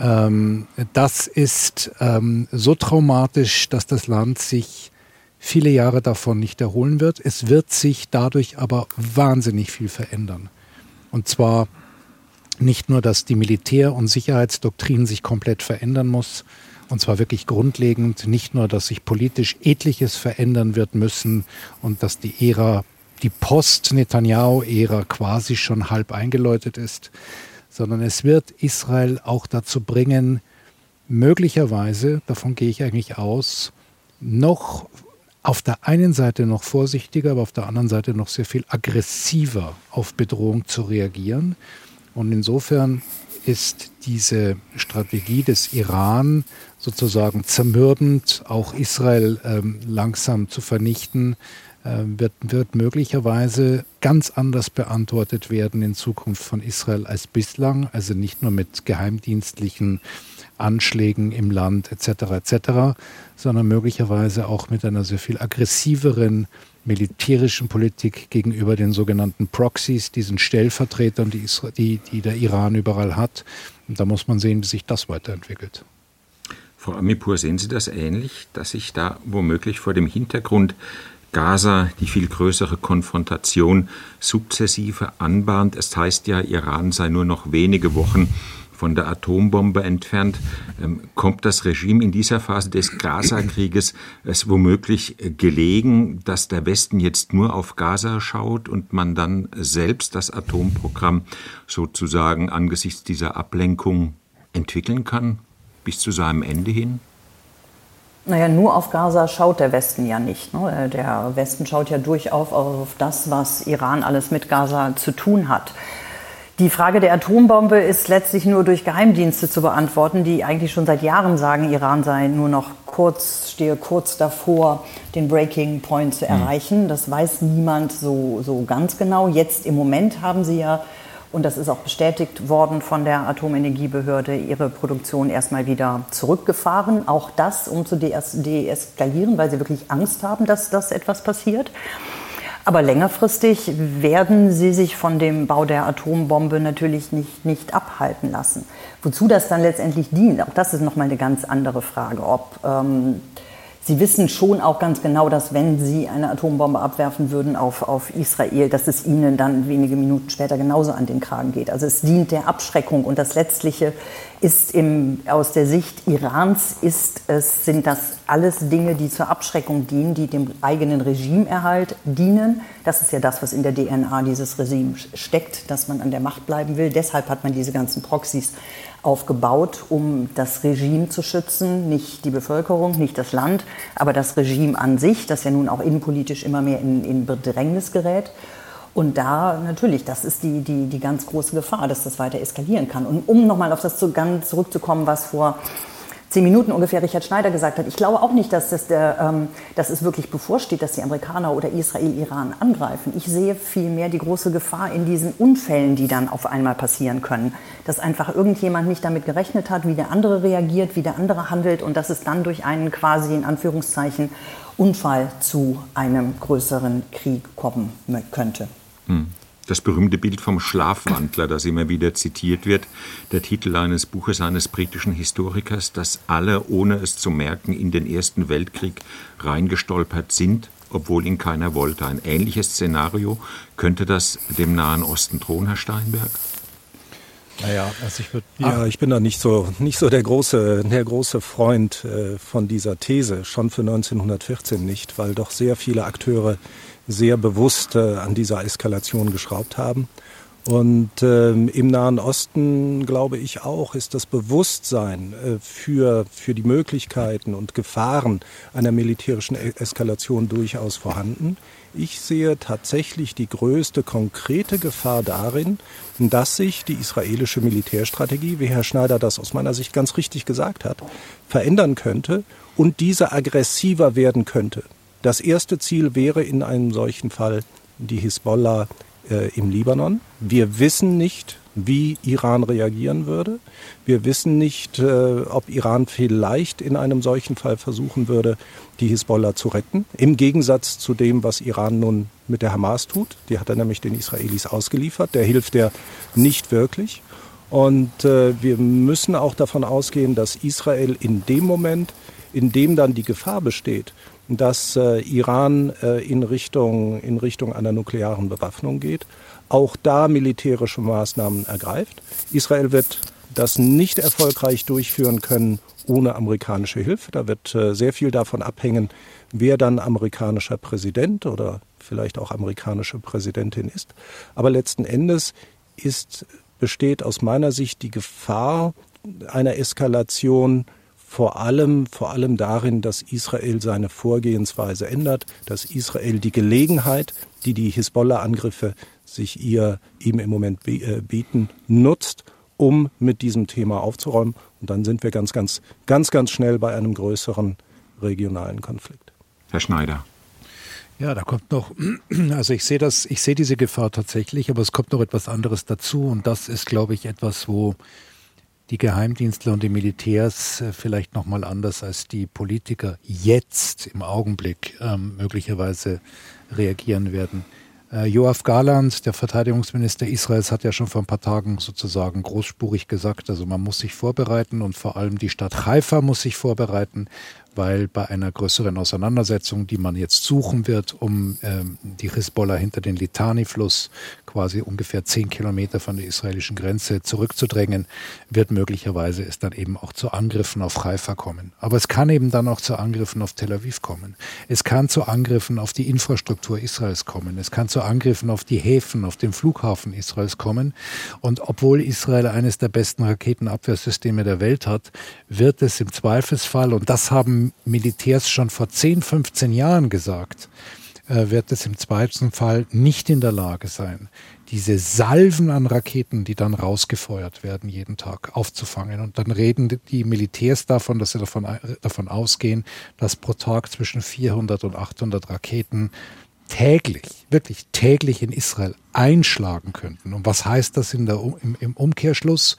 Speaker 3: Ähm, das ist ähm, so traumatisch, dass das Land sich viele Jahre davon nicht erholen wird. Es wird sich dadurch aber wahnsinnig viel verändern. Und zwar nicht nur, dass die Militär- und Sicherheitsdoktrin sich komplett verändern muss, und zwar wirklich grundlegend, nicht nur, dass sich politisch etliches verändern wird müssen und dass die Ära, die Post-Netanyahu-Ära quasi schon halb eingeläutet ist, sondern es wird Israel auch dazu bringen, möglicherweise, davon gehe ich eigentlich aus, noch auf der einen Seite noch vorsichtiger, aber auf der anderen Seite noch sehr viel aggressiver auf Bedrohung zu reagieren. Und insofern ist diese Strategie des Iran sozusagen zermürbend, auch Israel ähm, langsam zu vernichten, wird, wird möglicherweise ganz anders beantwortet werden in Zukunft von Israel als bislang, also nicht nur mit geheimdienstlichen Anschlägen im Land etc. etc., sondern möglicherweise auch mit einer sehr viel aggressiveren militärischen Politik gegenüber den sogenannten Proxys, diesen Stellvertretern, die, die, die der Iran überall hat. Und da muss man sehen, wie sich das weiterentwickelt.
Speaker 2: Frau Amipur, sehen Sie das ähnlich, dass sich da womöglich vor dem Hintergrund Gaza die viel größere Konfrontation sukzessive anbahnt? Es heißt ja, Iran sei nur noch wenige Wochen von der Atombombe entfernt. Ähm, kommt das Regime in dieser Phase des Gaza-Krieges es womöglich gelegen, dass der Westen jetzt nur auf Gaza schaut und man dann selbst das Atomprogramm sozusagen angesichts dieser Ablenkung entwickeln kann bis zu seinem Ende hin?
Speaker 4: Naja, nur auf Gaza schaut der Westen ja nicht. Ne? Der Westen schaut ja durchaus auf das, was Iran alles mit Gaza zu tun hat. Die Frage der Atombombe ist letztlich nur durch Geheimdienste zu beantworten, die eigentlich schon seit Jahren sagen, Iran sei nur noch kurz, stehe kurz davor, den Breaking Point zu hm. erreichen. Das weiß niemand so, so ganz genau. Jetzt im Moment haben sie ja, und das ist auch bestätigt worden von der Atomenergiebehörde, ihre Produktion erstmal wieder zurückgefahren. Auch das, um zu deeskalieren, weil sie wirklich Angst haben, dass das etwas passiert. Aber längerfristig werden sie sich von dem Bau der Atombombe natürlich nicht, nicht abhalten lassen. Wozu das dann letztendlich dient, auch das ist nochmal eine ganz andere Frage. Ob ähm, Sie wissen schon auch ganz genau, dass wenn Sie eine Atombombe abwerfen würden auf, auf Israel, dass es Ihnen dann wenige Minuten später genauso an den Kragen geht. Also es dient der Abschreckung und das Letztliche ist im, aus der Sicht Irans ist es, sind das alles Dinge, die zur Abschreckung dienen, die dem eigenen Regimeerhalt dienen. Das ist ja das, was in der DNA dieses Regimes steckt, dass man an der Macht bleiben will. Deshalb hat man diese ganzen Proxys aufgebaut, um das Regime zu schützen, nicht die Bevölkerung, nicht das Land, aber das Regime an sich, das ja nun auch innenpolitisch immer mehr in, in Bedrängnis gerät. Und da natürlich, das ist die, die, die ganz große Gefahr, dass das weiter eskalieren kann. Und um nochmal auf das zu, ganz zurückzukommen, was vor zehn Minuten ungefähr Richard Schneider gesagt hat. Ich glaube auch nicht, dass, das der, ähm, dass es wirklich bevorsteht, dass die Amerikaner oder Israel Iran angreifen. Ich sehe vielmehr die große Gefahr in diesen Unfällen, die dann auf einmal passieren können. Dass einfach irgendjemand nicht damit gerechnet hat, wie der andere reagiert, wie der andere handelt und dass es dann durch einen quasi in Anführungszeichen Unfall zu einem größeren Krieg kommen könnte.
Speaker 2: Hm das berühmte Bild vom Schlafwandler, das immer wieder zitiert wird, der Titel eines Buches eines britischen Historikers, dass alle, ohne es zu merken, in den Ersten Weltkrieg reingestolpert sind, obwohl ihn keiner wollte. Ein ähnliches Szenario könnte das dem Nahen Osten drohen, Herr Steinberg?
Speaker 5: Naja, also ich würde. Ja, ich bin da nicht so nicht so der große der große Freund äh, von dieser These, schon für 1914 nicht, weil doch sehr viele Akteure sehr bewusst äh, an dieser Eskalation geschraubt haben. Und ähm, im Nahen Osten, glaube ich auch, ist das Bewusstsein äh, für, für die Möglichkeiten und Gefahren einer militärischen e Eskalation durchaus vorhanden. Ich sehe tatsächlich die größte konkrete Gefahr darin, dass sich die israelische Militärstrategie, wie Herr Schneider das aus meiner Sicht ganz richtig gesagt hat, verändern könnte und diese aggressiver werden könnte. Das erste Ziel wäre in einem solchen Fall die Hisbollah äh, im Libanon. Wir wissen nicht, wie Iran reagieren würde. Wir wissen nicht, äh, ob Iran vielleicht in einem solchen Fall versuchen würde, die Hisbollah zu retten. Im Gegensatz zu dem, was Iran nun mit der Hamas tut. Die hat er nämlich den Israelis ausgeliefert. Der hilft er nicht wirklich. Und äh, wir müssen auch davon ausgehen, dass Israel in dem Moment, in dem dann die Gefahr besteht, dass äh, Iran äh, in, Richtung, in Richtung einer nuklearen Bewaffnung geht, auch da militärische Maßnahmen ergreift. Israel wird das nicht erfolgreich durchführen können ohne amerikanische Hilfe. Da wird äh, sehr viel davon abhängen, wer dann amerikanischer Präsident oder vielleicht auch amerikanische Präsidentin ist. Aber letzten Endes ist, besteht aus meiner Sicht die Gefahr einer Eskalation vor allem, vor allem darin, dass Israel seine Vorgehensweise ändert, dass Israel die Gelegenheit, die die Hisbollah-Angriffe sich ihr ihm im Moment äh, bieten, nutzt, um mit diesem Thema aufzuräumen. Und dann sind wir ganz, ganz, ganz, ganz schnell bei einem größeren regionalen Konflikt.
Speaker 2: Herr Schneider.
Speaker 3: Ja, da kommt noch, also ich sehe das, ich sehe diese Gefahr tatsächlich, aber es kommt noch etwas anderes dazu und das ist, glaube ich, etwas, wo die Geheimdienstler und die Militärs äh, vielleicht noch mal anders als die Politiker jetzt im Augenblick ähm, möglicherweise reagieren werden. Äh, Joachim Garland, der Verteidigungsminister Israels, hat ja schon vor ein paar Tagen sozusagen großspurig gesagt, also man muss sich vorbereiten und vor allem die Stadt Haifa muss sich vorbereiten weil bei einer größeren Auseinandersetzung, die man jetzt suchen wird, um ähm, die Hisbollah hinter den Litani-Fluss, quasi ungefähr zehn Kilometer von der israelischen Grenze zurückzudrängen, wird möglicherweise es dann eben auch zu Angriffen auf Haifa kommen. Aber es kann eben dann auch zu Angriffen auf Tel Aviv kommen. Es kann zu Angriffen auf die Infrastruktur Israels kommen. Es kann zu Angriffen auf die Häfen, auf den Flughafen Israels kommen. Und obwohl Israel eines der besten Raketenabwehrsysteme der Welt hat, wird es im Zweifelsfall, und das haben Militärs schon vor 10, 15 Jahren gesagt, äh, wird es im zweiten Fall nicht in der Lage sein, diese Salven an Raketen, die dann rausgefeuert werden jeden Tag, aufzufangen. Und dann reden die Militärs davon, dass sie davon, davon ausgehen, dass pro Tag zwischen 400 und 800 Raketen täglich, wirklich täglich in Israel einschlagen könnten. Und was heißt das in der, im, im Umkehrschluss?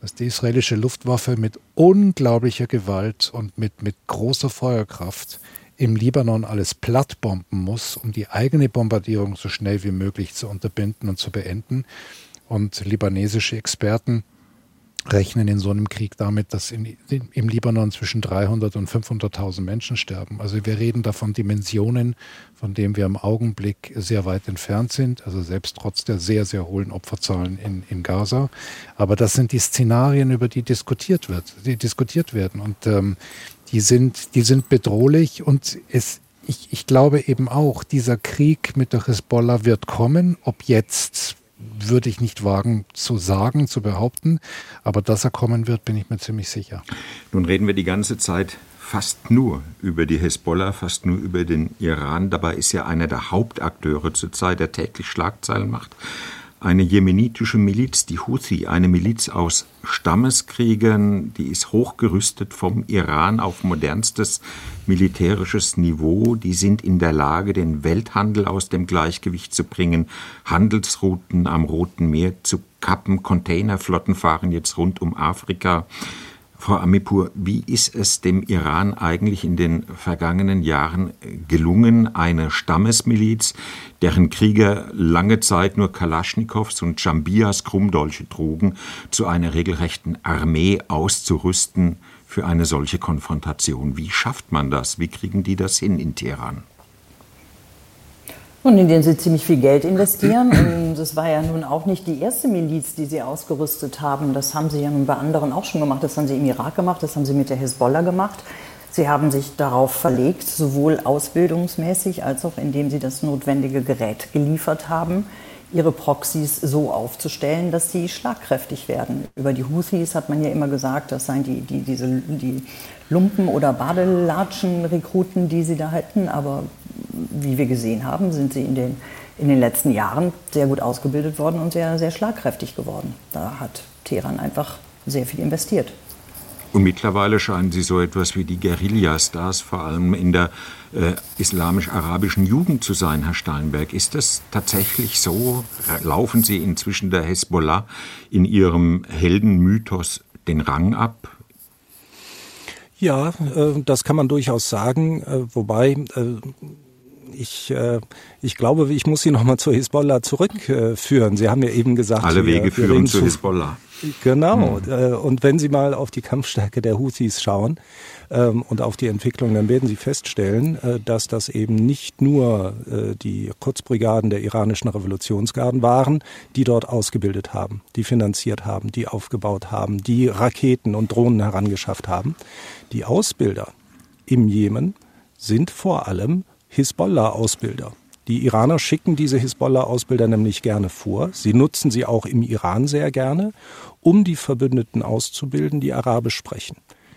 Speaker 3: Dass die israelische Luftwaffe mit unglaublicher Gewalt und mit, mit großer Feuerkraft im Libanon alles plattbomben muss, um die eigene Bombardierung so schnell wie möglich zu unterbinden und zu beenden. Und libanesische Experten rechnen in so einem Krieg damit, dass in, im Libanon zwischen 300 und 500.000 Menschen sterben. Also wir reden da von Dimensionen, von denen wir im Augenblick sehr weit entfernt sind, also selbst trotz der sehr, sehr hohen Opferzahlen in, in Gaza. Aber das sind die Szenarien, über die diskutiert wird, die diskutiert werden. Und ähm, die sind, die sind bedrohlich und es ich, ich glaube eben auch, dieser Krieg mit der Hezbollah wird kommen, ob jetzt würde ich nicht wagen zu sagen, zu behaupten. Aber dass er kommen wird, bin ich mir ziemlich sicher.
Speaker 2: Nun reden wir die ganze Zeit fast nur über die Hezbollah, fast nur über den Iran. Dabei ist ja einer der Hauptakteure zurzeit, der täglich Schlagzeilen macht, eine jemenitische Miliz, die Houthi, eine Miliz aus Stammeskriegern, die ist hochgerüstet vom Iran auf modernstes militärisches Niveau. Die sind in der Lage, den Welthandel aus dem Gleichgewicht zu bringen, Handelsrouten am Roten Meer zu kappen, Containerflotten fahren jetzt rund um Afrika. Frau Amipur, wie ist es dem Iran eigentlich in den vergangenen Jahren gelungen, eine Stammesmiliz, deren Krieger lange Zeit nur Kalaschnikows und Jambias Krummdolche trugen, zu einer regelrechten Armee auszurüsten für eine solche Konfrontation? Wie schafft man das? Wie kriegen die das hin in Teheran?
Speaker 4: Und in denen sie ziemlich viel Geld investieren. Und das war ja nun auch nicht die erste Miliz, die sie ausgerüstet haben. Das haben sie ja nun bei anderen auch schon gemacht. Das haben sie im Irak gemacht, das haben sie mit der Hisbollah gemacht. Sie haben sich darauf verlegt, sowohl ausbildungsmäßig als auch indem sie das notwendige Gerät geliefert haben, ihre Proxys so aufzustellen, dass sie schlagkräftig werden. Über die Houthis hat man ja immer gesagt, das seien die, die, diese, die Lumpen- oder Badelatschen-Rekruten, die sie da hätten. Aber wie wir gesehen haben, sind sie in den, in den letzten Jahren sehr gut ausgebildet worden und sehr, sehr schlagkräftig geworden. Da hat Teheran einfach sehr viel investiert.
Speaker 2: Und mittlerweile scheinen sie so etwas wie die Guerilla-Stars, vor allem in der äh, islamisch-arabischen Jugend zu sein, Herr Steinberg. Ist das tatsächlich so? Laufen Sie inzwischen der Hezbollah in Ihrem Heldenmythos den Rang ab?
Speaker 5: Ja, äh, das kann man durchaus sagen, äh, wobei äh, ich, äh, ich glaube, ich muss Sie nochmal zur Hisbollah zurückführen. Sie haben ja eben gesagt,
Speaker 2: alle Wege wir, führen wir zu Hisbollah.
Speaker 5: Genau. Hm. Und wenn Sie mal auf die Kampfstärke der Houthis schauen ähm, und auf die Entwicklung, dann werden Sie feststellen, äh, dass das eben nicht nur äh, die Kurzbrigaden der iranischen Revolutionsgarden waren, die dort ausgebildet haben, die finanziert haben, die aufgebaut haben, die Raketen und Drohnen herangeschafft haben. Die Ausbilder im Jemen sind vor allem Hisbollah-Ausbilder. Die Iraner schicken diese Hisbollah-Ausbilder nämlich gerne vor. Sie nutzen sie auch im Iran sehr gerne, um die Verbündeten auszubilden, die Arabisch sprechen.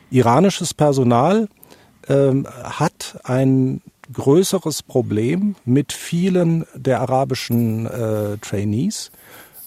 Speaker 5: Iranisches Personal ähm, hat ein größeres Problem mit vielen der arabischen äh, Trainees.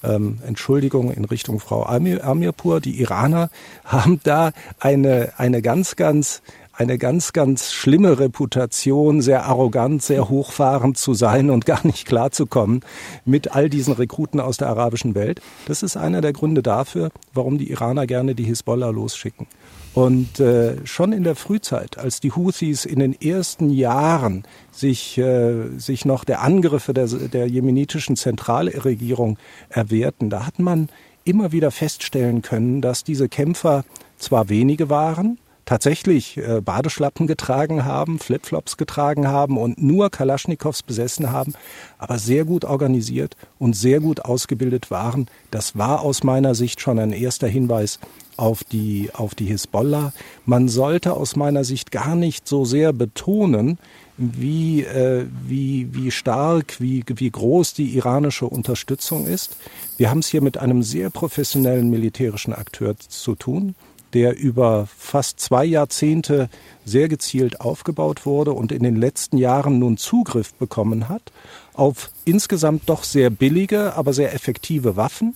Speaker 5: Ähm, Entschuldigung in Richtung Frau Amir, Amirpur. Die Iraner haben da eine, eine ganz, ganz eine ganz, ganz schlimme Reputation, sehr arrogant, sehr hochfahrend zu sein und gar nicht klarzukommen mit all diesen Rekruten aus der arabischen Welt. Das ist einer der Gründe dafür, warum die Iraner gerne die Hisbollah losschicken. Und äh, schon in der Frühzeit, als die Houthis in den ersten Jahren sich, äh, sich noch der Angriffe der, der jemenitischen Zentralregierung erwehrten, da hat man immer wieder feststellen können, dass diese Kämpfer zwar wenige waren, tatsächlich äh, Badeschlappen getragen haben, Flipflops getragen haben und nur Kalaschnikows besessen haben, aber sehr gut organisiert und sehr gut ausgebildet waren. Das war aus meiner Sicht schon ein erster Hinweis auf die, auf die Hisbollah. Man sollte aus meiner Sicht gar nicht so sehr betonen, wie, äh, wie, wie stark, wie, wie groß die iranische Unterstützung ist. Wir haben es hier mit einem sehr professionellen militärischen Akteur zu tun der über fast zwei Jahrzehnte sehr gezielt aufgebaut wurde und in den letzten Jahren nun Zugriff bekommen hat auf insgesamt doch sehr billige, aber sehr effektive Waffen,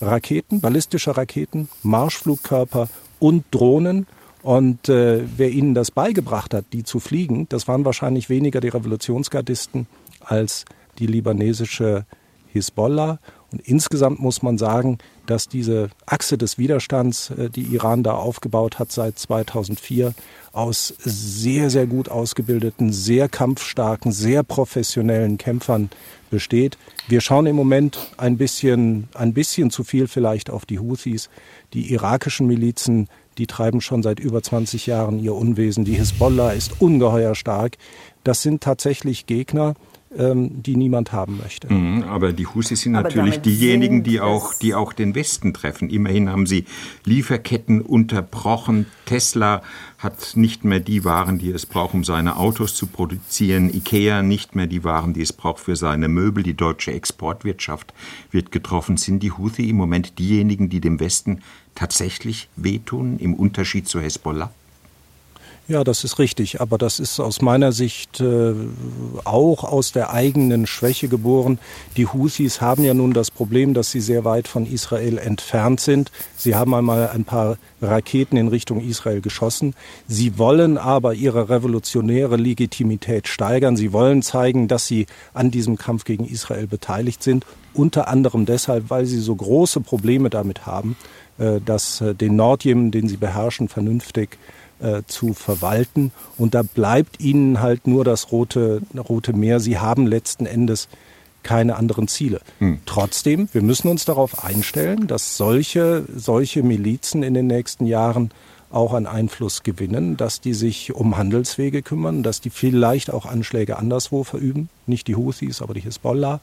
Speaker 5: Raketen, ballistische Raketen, Marschflugkörper und Drohnen. Und äh, wer ihnen das beigebracht hat, die zu fliegen, das waren wahrscheinlich weniger die Revolutionsgardisten als die libanesische Hisbollah. Und insgesamt muss man sagen, dass diese Achse des Widerstands, äh, die Iran da aufgebaut hat seit 2004, aus sehr, sehr gut ausgebildeten, sehr kampfstarken, sehr professionellen Kämpfern besteht. Wir schauen im Moment ein bisschen, ein bisschen zu viel vielleicht auf die Houthis. Die irakischen Milizen, die treiben schon seit über 20 Jahren ihr Unwesen. Die Hisbollah ist ungeheuer stark. Das sind tatsächlich Gegner, ähm, die niemand haben möchte.
Speaker 2: Mhm, aber die Husis sind aber natürlich diejenigen, die auch, die auch den Westen treffen. Immerhin haben sie Lieferketten unterbrochen. Tesla hat nicht mehr die Waren, die es braucht, um seine Autos zu produzieren. Ikea nicht mehr die Waren, die es braucht für seine Möbel. Die deutsche Exportwirtschaft wird getroffen. Sind die Houthi im Moment diejenigen, die dem Westen tatsächlich wehtun, im Unterschied zu Hezbollah?
Speaker 5: Ja, das ist richtig, aber das ist aus meiner Sicht äh, auch aus der eigenen Schwäche geboren. Die Houthis haben ja nun das Problem, dass sie sehr weit von Israel entfernt sind. Sie haben einmal ein paar Raketen in Richtung Israel geschossen. Sie wollen aber ihre revolutionäre Legitimität steigern. Sie wollen zeigen, dass sie an diesem Kampf gegen Israel beteiligt sind. Unter anderem deshalb, weil sie so große Probleme damit haben, äh, dass äh, den Nordjemen, den sie beherrschen, vernünftig äh, zu verwalten. Und da bleibt ihnen halt nur das Rote, Rote Meer. Sie haben letzten Endes keine anderen Ziele. Hm. Trotzdem, wir müssen uns darauf einstellen, dass solche, solche Milizen in den nächsten Jahren auch an Einfluss gewinnen, dass die sich um Handelswege kümmern, dass die vielleicht auch Anschläge anderswo verüben, nicht die Houthis, aber die Hisbollah.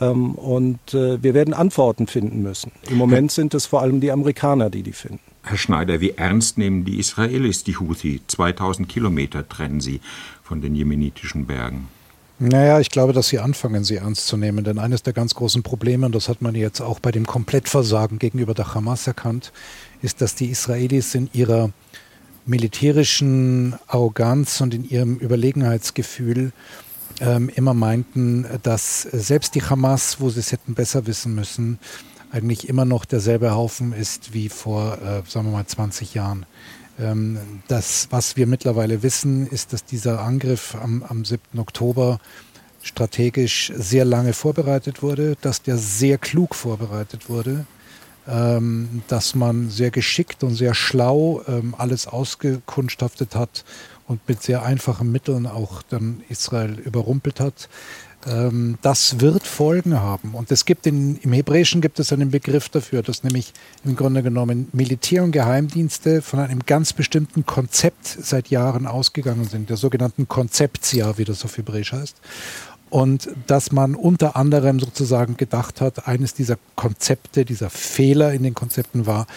Speaker 5: Ähm, und äh, wir werden Antworten finden müssen. Im Moment sind es vor allem die Amerikaner, die die finden.
Speaker 2: Herr Schneider, wie ernst nehmen die Israelis die Houthi? 2000 Kilometer trennen sie von den jemenitischen Bergen.
Speaker 3: Naja, ich glaube, dass sie anfangen, sie ernst zu nehmen. Denn eines der ganz großen Probleme, und das hat man jetzt auch bei dem Komplettversagen gegenüber der Hamas erkannt, ist, dass die Israelis in ihrer militärischen Arroganz und in ihrem Überlegenheitsgefühl ähm, immer meinten, dass selbst die Hamas, wo sie es hätten besser wissen müssen, eigentlich immer noch derselbe Haufen ist wie vor, äh, sagen wir mal, 20 Jahren. Ähm, das, was wir mittlerweile wissen, ist, dass dieser Angriff am, am 7. Oktober strategisch sehr lange vorbereitet wurde, dass der sehr klug vorbereitet wurde, ähm, dass man sehr geschickt und sehr schlau ähm, alles ausgekundschaftet hat und mit sehr einfachen Mitteln auch dann Israel überrumpelt hat. Ähm, das wird Folgen haben. Und es gibt in, im Hebräischen gibt es einen Begriff dafür, dass nämlich im Grunde genommen Militär- und Geheimdienste von einem ganz bestimmten Konzept seit Jahren ausgegangen sind, der sogenannten Konzeptia, wie das auf Hebräisch heißt. Und dass man unter anderem sozusagen gedacht hat, eines dieser Konzepte, dieser Fehler in den Konzepten war,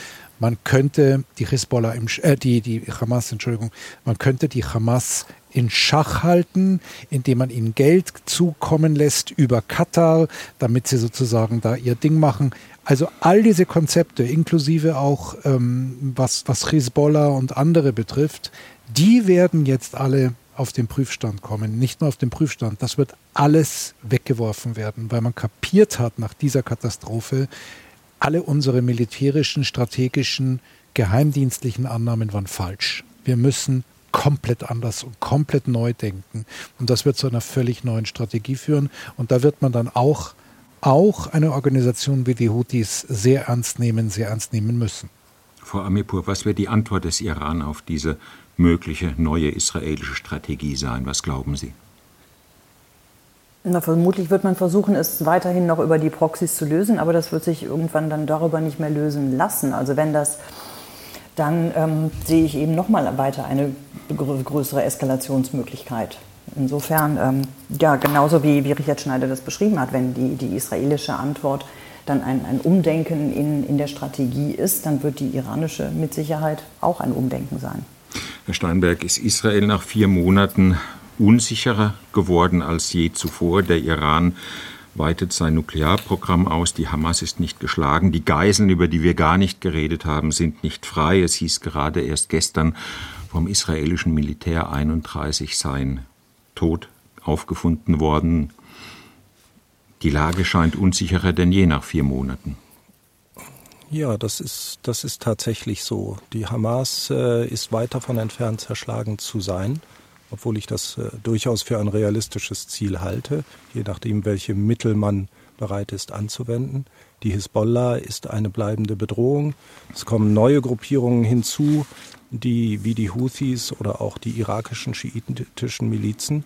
Speaker 3: man könnte die Hisbollah im, äh, die, die Hamas, Entschuldigung, man könnte die Hamas in Schach halten, indem man ihnen Geld zukommen lässt über Katar, damit sie sozusagen da ihr Ding machen. Also all diese Konzepte, inklusive auch ähm, was, was Hezbollah und andere betrifft, die werden jetzt alle auf den Prüfstand kommen. Nicht nur auf den Prüfstand, das wird alles weggeworfen werden, weil man kapiert hat nach dieser Katastrophe, alle unsere militärischen, strategischen, geheimdienstlichen Annahmen waren falsch. Wir müssen komplett anders und komplett neu denken. Und das wird zu einer völlig neuen Strategie führen. Und da wird man dann auch, auch eine Organisation wie die Houthis sehr ernst nehmen, sehr ernst nehmen müssen.
Speaker 2: Frau Amipur, was wird die Antwort des Iran auf diese mögliche neue israelische Strategie sein? Was glauben Sie?
Speaker 4: Na, vermutlich wird man versuchen, es weiterhin noch über die Proxys zu lösen, aber das wird sich irgendwann dann darüber nicht mehr lösen lassen. Also wenn das dann ähm, sehe ich eben nochmal weiter eine größere Eskalationsmöglichkeit. Insofern, ähm, ja, genauso wie, wie Richard Schneider das beschrieben hat, wenn die, die israelische Antwort dann ein, ein Umdenken in, in der Strategie ist, dann wird die iranische mit Sicherheit auch ein Umdenken sein.
Speaker 2: Herr Steinberg, ist Israel nach vier Monaten unsicherer geworden als je zuvor? Der Iran weitet sein Nuklearprogramm aus. Die Hamas ist nicht geschlagen. Die Geiseln, über die wir gar nicht geredet haben, sind nicht frei. Es hieß gerade erst gestern vom israelischen Militär 31 seien tot aufgefunden worden. Die Lage scheint unsicherer denn je nach vier Monaten.
Speaker 5: Ja, das ist, das ist tatsächlich so. Die Hamas äh, ist weit davon entfernt, zerschlagen zu sein obwohl ich das äh, durchaus für ein realistisches Ziel halte, je nachdem, welche Mittel man bereit ist anzuwenden. Die Hisbollah ist eine bleibende Bedrohung. Es kommen neue Gruppierungen hinzu, die wie die Houthis oder auch die irakischen schiitischen Milizen.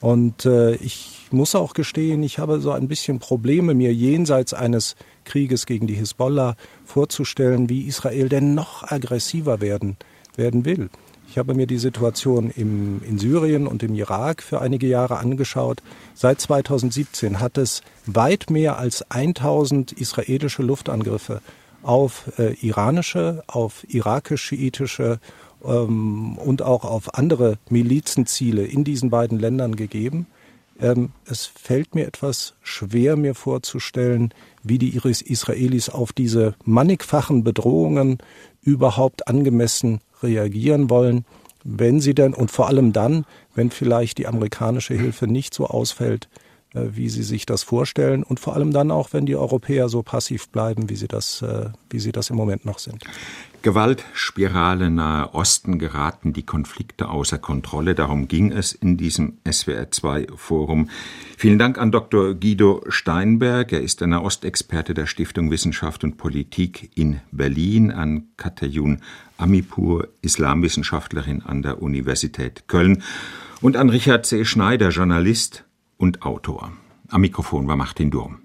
Speaker 5: Und äh, ich muss auch gestehen, ich habe so ein bisschen Probleme, mir jenseits eines Krieges gegen die Hisbollah vorzustellen, wie Israel denn noch aggressiver werden, werden will. Ich habe mir die Situation im, in Syrien und im Irak für einige Jahre angeschaut. Seit 2017 hat es weit mehr als 1000 israelische Luftangriffe auf äh, iranische, auf irakisch-schiitische ähm, und auch auf andere Milizenziele in diesen beiden Ländern gegeben. Ähm, es fällt mir etwas schwer, mir vorzustellen, wie die Israelis auf diese mannigfachen Bedrohungen überhaupt angemessen reagieren wollen. wenn sie denn, und vor allem dann, wenn vielleicht die amerikanische Hilfe nicht so ausfällt, äh, wie sie sich das vorstellen und vor allem dann auch, wenn die Europäer so passiv bleiben, wie sie das, äh, wie sie das im Moment noch sind.
Speaker 2: Gewaltspirale nahe Osten geraten die Konflikte außer Kontrolle. Darum ging es in diesem SWR2-Forum. Vielen Dank an Dr. Guido Steinberg. Er ist der Nahostexperte der Stiftung Wissenschaft und Politik in Berlin. An Katayun Amipur, Islamwissenschaftlerin an der Universität Köln. Und an Richard C. Schneider, Journalist und Autor. Am Mikrofon war Martin Durm.